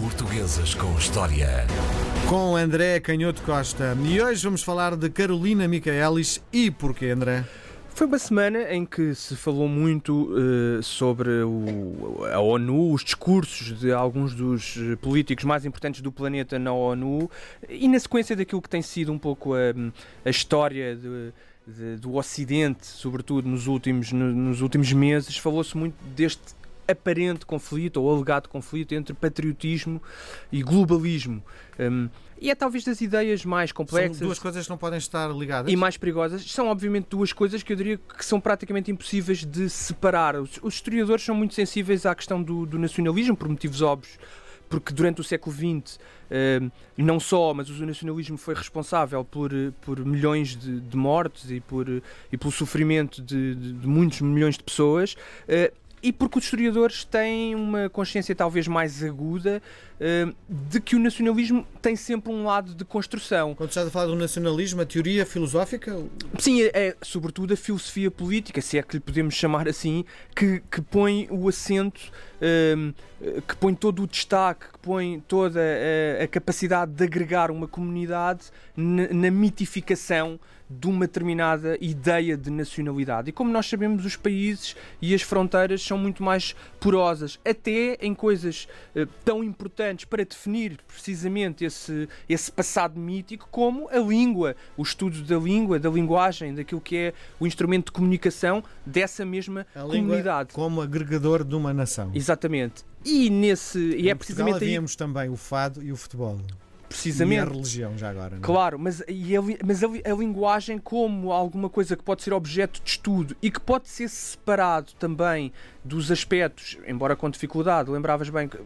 Portuguesas com História. Com André Canhoto Costa. E hoje vamos falar de Carolina Micaelis. E porquê, André? Foi uma semana em que se falou muito uh, sobre o, a ONU, os discursos de alguns dos políticos mais importantes do planeta na ONU e na sequência daquilo que tem sido um pouco a, a história de, de, do Ocidente, sobretudo nos últimos, no, nos últimos meses, falou-se muito deste aparente conflito ou alegado conflito entre patriotismo e globalismo. Um, e é talvez das ideias mais complexas. São duas coisas que não podem estar ligadas. E mais perigosas. São, obviamente, duas coisas que eu diria que são praticamente impossíveis de separar. Os, os historiadores são muito sensíveis à questão do, do nacionalismo, por motivos óbvios porque durante o século XX, uh, não só, mas o nacionalismo foi responsável por, por milhões de, de mortes e, por, e pelo sofrimento de, de, de muitos milhões de pessoas. E porque os historiadores têm uma consciência talvez mais aguda uh, de que o nacionalismo tem sempre um lado de construção. Quando estás a falar do nacionalismo, a teoria filosófica? Sim, é, é, sobretudo a filosofia política, se é que lhe podemos chamar assim, que, que põe o acento, que põe todo o destaque, que põe toda a, a capacidade de agregar uma comunidade na, na mitificação de uma determinada ideia de nacionalidade. E como nós sabemos, os países e as fronteiras são muito mais porosas, até em coisas uh, tão importantes para definir precisamente esse, esse passado mítico, como a língua, o estudo da língua, da linguagem, daquilo que é o instrumento de comunicação dessa mesma a comunidade. como agregador de uma nação. Exatamente. E nesse e é precisamente aí... havíamos também o fado e o futebol. Precisamente. E a religião, já agora. Não? É? Claro, mas, e a, mas a, a, linguagem, como alguma coisa que pode ser objeto de estudo e que pode ser separado também dos aspectos, embora com dificuldade, lembravas bem que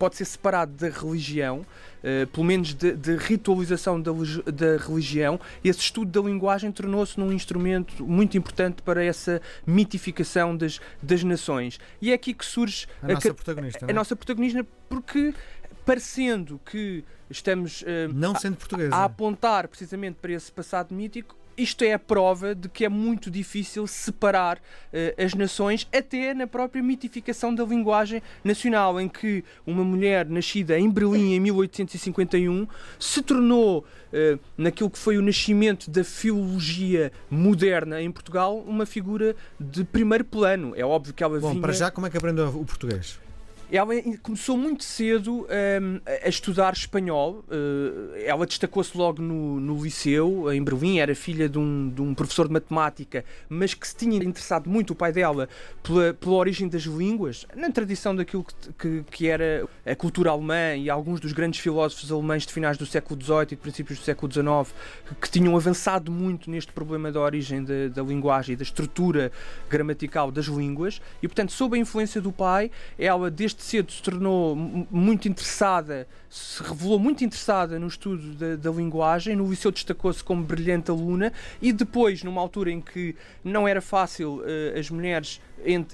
pode ser separado da religião, uh, pelo menos de, ritualização da, da religião, esse estudo da linguagem tornou-se num instrumento muito importante para essa mitificação das, das nações. E é aqui que surge a, a nossa protagonista. A, a é? nossa protagonista, porque parecendo que estamos uh, não sendo portuguesa. A, a apontar precisamente para esse passado mítico, isto é a prova de que é muito difícil separar uh, as nações, até na própria mitificação da linguagem nacional, em que uma mulher nascida em Berlim em 1851 se tornou, uh, naquilo que foi o nascimento da filologia moderna em Portugal, uma figura de primeiro plano. É óbvio que ela Bom, vinha... para já, como é que aprendeu o português? Ela começou muito cedo um, a estudar espanhol. Uh, ela destacou-se logo no, no, liceu, em Berlim. Era filha de um, de um, professor de matemática, mas que se tinha interessado muito, o pai dela, pela, pela origem das línguas, na tradição daquilo que, que, que, era a cultura alemã e alguns dos grandes filósofos alemães de finais do século XVIII e de princípios do século XIX, que, que tinham avançado muito neste problema da origem da, da linguagem e da estrutura gramatical das línguas. E, portanto, sob a influência do pai, ela, desde desde cedo se tornou muito interessada, se revelou muito interessada no estudo da, da linguagem. No liceu destacou-se como brilhante aluna e depois, numa altura em que não era fácil uh, as mulheres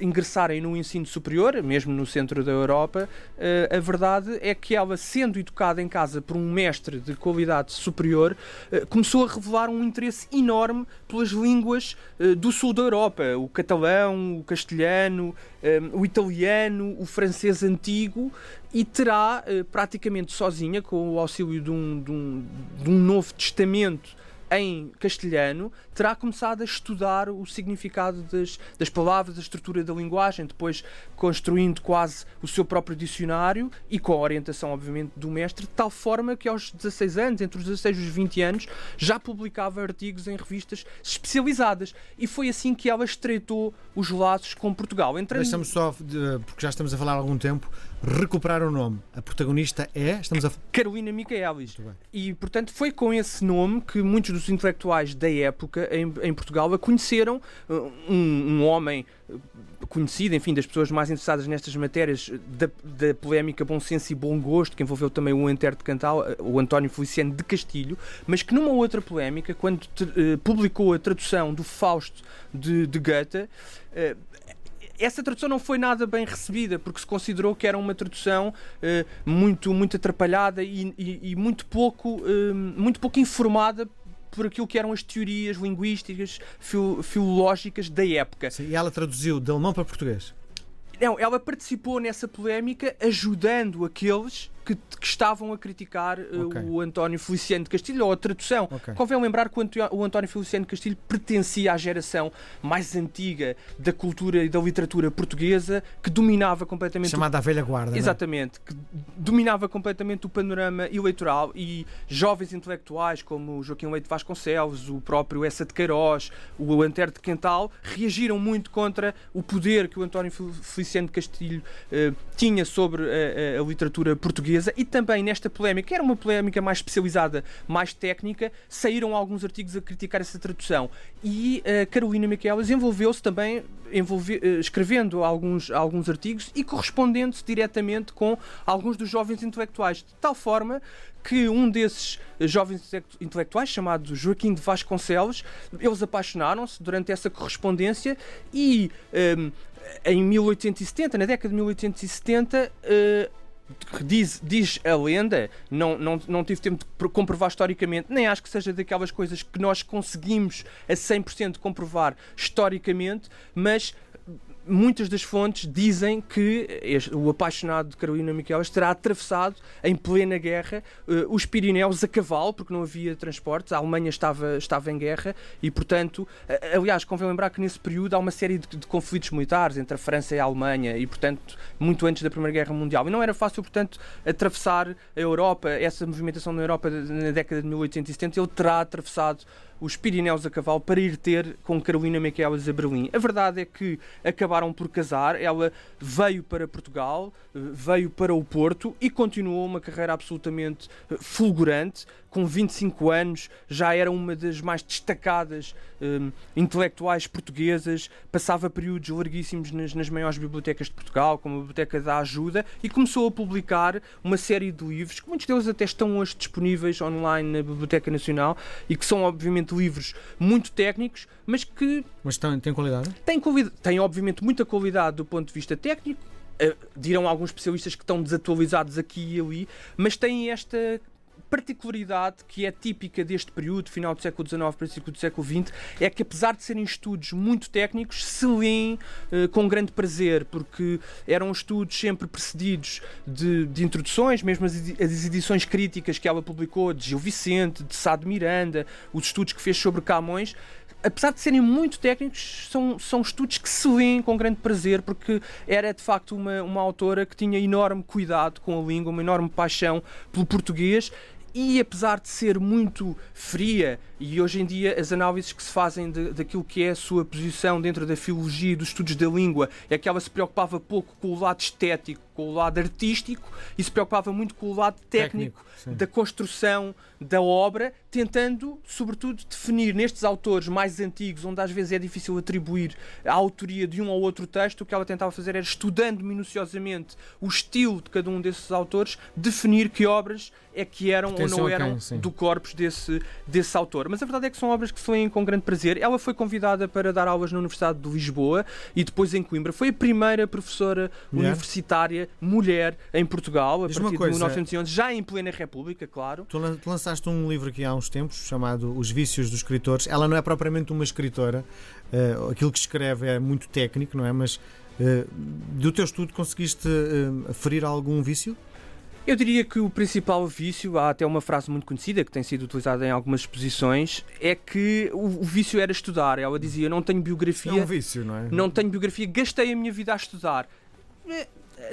ingressarem no ensino superior, mesmo no centro da Europa, uh, a verdade é que ela, sendo educada em casa por um mestre de qualidade superior, uh, começou a revelar um interesse enorme pelas línguas do sul da Europa, o catalão, o castelhano, o italiano, o francês antigo e terá praticamente sozinha, com o auxílio de um, de um, de um novo testamento em castelhano, terá começado a estudar o significado das, das palavras, a estrutura da linguagem, depois construindo quase o seu próprio dicionário e com a orientação, obviamente, do mestre, de tal forma que aos 16 anos, entre os 16 e os 20 anos, já publicava artigos em revistas especializadas. E foi assim que ela estreitou os laços com Portugal. Entrando... Deixamos só, porque já estamos a falar há algum tempo, recuperar o nome. A protagonista é? Estamos a... Carolina Micaelis. E, portanto, foi com esse nome que muitos dos intelectuais da época em, em Portugal a conheceram uh, um, um, homem uh, conhecido, enfim, das pessoas mais interessadas nestas matérias da, da polémica bom senso e bom gosto, que envolveu também o Enter de Cantal, uh, o António Feliciano de Castilho, mas que numa outra polémica, quando uh, publicou a tradução do Fausto de, de Goethe, uh, essa tradução não foi nada bem recebida, porque se considerou que era uma tradução uh, muito, muito atrapalhada e, e, e muito, pouco, uh, muito pouco informada por aquilo que eram as teorias linguísticas, fil filológicas da época. Sim, e ela traduziu de alemão para português. Não, ela participou nessa polémica ajudando aqueles que, que estavam a criticar uh, Ok. o António Feliciano de Castilho, ou a tradução. Ok. Convém lembrar que o o António Feliciano de Castilho pertencia à geração mais antiga da cultura e da literatura portuguesa, que dominava completamente o Chamada a velha guarda. é? Exatamente, que dominava completamente o panorama eleitoral e jovens intelectuais como o Joaquim Leite Vasconcelos, o próprio Essa de Queiroz, o Antero de Quental, reagiram muito contra o poder que o António Fel- Feliciano de Castilho eh, tinha sobre a, a- a literatura portuguesa e também nesta polémica, que era uma polémica mais especializada, mais técnica, saíram alguns artigos a criticar essa tradução. E a Carolina Miquelas envolveu-se também envolve- eh, escrevendo alguns, alguns artigos e correspondendo-se diretamente com alguns dos jovens intelectuais, de tal forma que um desses eh, jovens intele- intelectuais, chamado Joaquim de Vasconcelos, eles apaixonaram-se durante essa correspondência e ehm, em 1870, na década de 1870, eh, Diz, diz a lenda, não, não, não tive tempo de pro- comprovar historicamente, nem acho que seja daquelas coisas que nós conseguimos a 100% comprovar historicamente, mas muitas das fontes dizem que este- o apaixonado de Carolina Miquelas terá atravessado em plena guerra eh, os Pirineus a cavalo, porque não havia transportes, a Alemanha estava, estava em guerra e, portanto, a- aliás, convém lembrar que nesse período há uma série de, de conflitos militares entre a França e a Alemanha e, portanto, muito antes da Primeira Guerra Mundial. E não era fácil, portanto, atravessar a Europa, essa movimentação na Europa na década de 1870, ele terá atravessado os Pirineus a cavalo para ir ter com Carolina Miquelas a Berlim. A verdade é que acabaram por casar, ela veio para Portugal, eh, veio para o Porto e continuou uma carreira absolutamente eh, fulgurante. Com 25 anos, já era uma das mais destacadas eh, intelectuais portuguesas, passava períodos larguíssimos nas, nas maiores bibliotecas de Portugal, como a Biblioteca da Ajuda, e começou a publicar uma série de livros, que muitos deles até estão hoje disponíveis online na Biblioteca Nacional e que são, obviamente, livros muito técnicos, mas que Mas tem, tem qualidade? têm, têm obviamente, muita qualidade do ponto de vista técnico. eh, dirão alguns especialistas que estão desatualizados aqui e ali, mas têm esta particularidade que é típica deste período, final do século XIX, princípio do século XX, é que apesar de serem estudos muito técnicos, se leem eh, com grande prazer, porque eram estudos sempre precedidos de, de introduções, mesmo as, as edições críticas que ela publicou de Gil Vicente, de Sá de Miranda, os estudos que fez sobre Camões, apesar de serem muito técnicos, são, são estudos que se leem com grande prazer, porque era de facto uma, uma autora que tinha enorme cuidado com a língua, uma enorme paixão pelo português. E apesar de ser muito fria, e hoje em dia as análises que se fazem de- daquilo que é a sua posição dentro da filologia e dos estudos da língua é que ela se preocupava pouco com o lado estético, com o lado artístico e se preocupava muito com o lado técnico, Técnico, da construção da obra, tentando, sobretudo, definir nestes autores mais antigos, onde às vezes é difícil atribuir a autoria de um ou outro texto, o que ela tentava fazer era, estudando minuciosamente o estilo de cada um desses autores, definir que obras é que eram ou Pertenciam não eram quem, do corpus desse, desse autor. Mas a verdade é que são obras que se leem com grande prazer. Ela foi convidada para dar aulas na Universidade de Lisboa e depois em Coimbra. Foi a primeira professora universitária mulher em Portugal, a Diz-me partir coisa. de 1911, já em plena República, claro. Tu lan- tu lançaste um livro aqui há uns tempos chamado Os Vícios dos Escritores. Ela não é propriamente uma escritora, eh, aquilo que escreve é muito técnico, não é? Mas eh, do teu estudo conseguiste eh, aferir algum vício? Eu diria que o principal vício, há até uma frase muito conhecida que tem sido utilizada em algumas exposições, é que o, o vício era estudar. Ela dizia: Não tenho É biografia, um vício, não é? não tenho biografia, gastei a minha vida a estudar.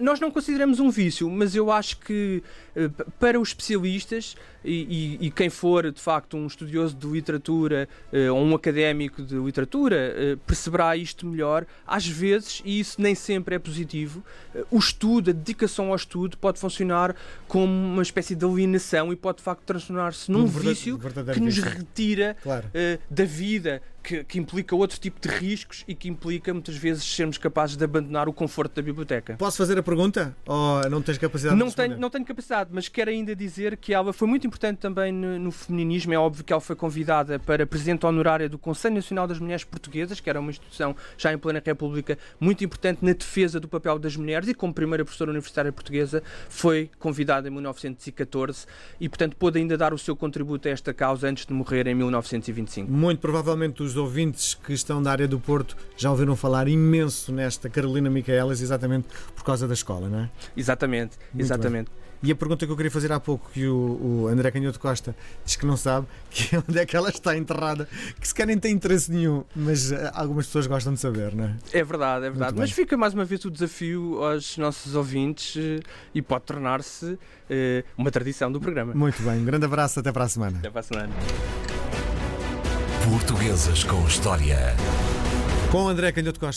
Nós não consideramos um vício, mas eu acho que eh, para os especialistas e, e- e quem for de facto um estudioso de literatura eh, ou um académico de literatura eh, perceberá isto melhor. Às vezes, e isso nem sempre é positivo, o estudo, a dedicação ao estudo pode funcionar como uma espécie de alienação e pode de facto transformar-se num Um vício que nos retira Claro. da vida, que, que implica outro tipo de riscos e que implica muitas vezes sermos capazes de abandonar o conforto da biblioteca. Posso fazer a pergunta? Ou não tens capacidade Não de tenho, não tenho capacidade, mas quero ainda dizer que ela foi muito importante também no, no feminismo. É óbvio que ela foi convidada para presidente honorária do Conselho Nacional das Mulheres Portuguesas, que era uma instituição já em plena República muito importante na defesa do papel das mulheres e como primeira professora universitária portuguesa foi convidada em 1914 e, portanto, pôde ainda dar o seu contributo a esta causa antes de morrer em 1925. Muito provavelmente os os ouvintes que estão da área do Porto já ouviram falar imenso nesta Carolina Micaelas, exatamente por causa da escola, não é? Exatamente, Muito exatamente. E a pergunta que eu queria fazer há pouco, que o, o André Canhoto Costa diz que não sabe, que é onde é que ela está enterrada, que se calhar nem tem interesse nenhum, mas eh, algumas pessoas gostam de saber, não é? É verdade, é verdade. Mas bem. fica mais uma vez o desafio aos nossos ouvintes eh, e pode tornar-se eh, uma tradição do programa. Muito bem, um grande abraço, até para a semana. Até para a semana. Portuguesas com História. Com André Canhoto Costa.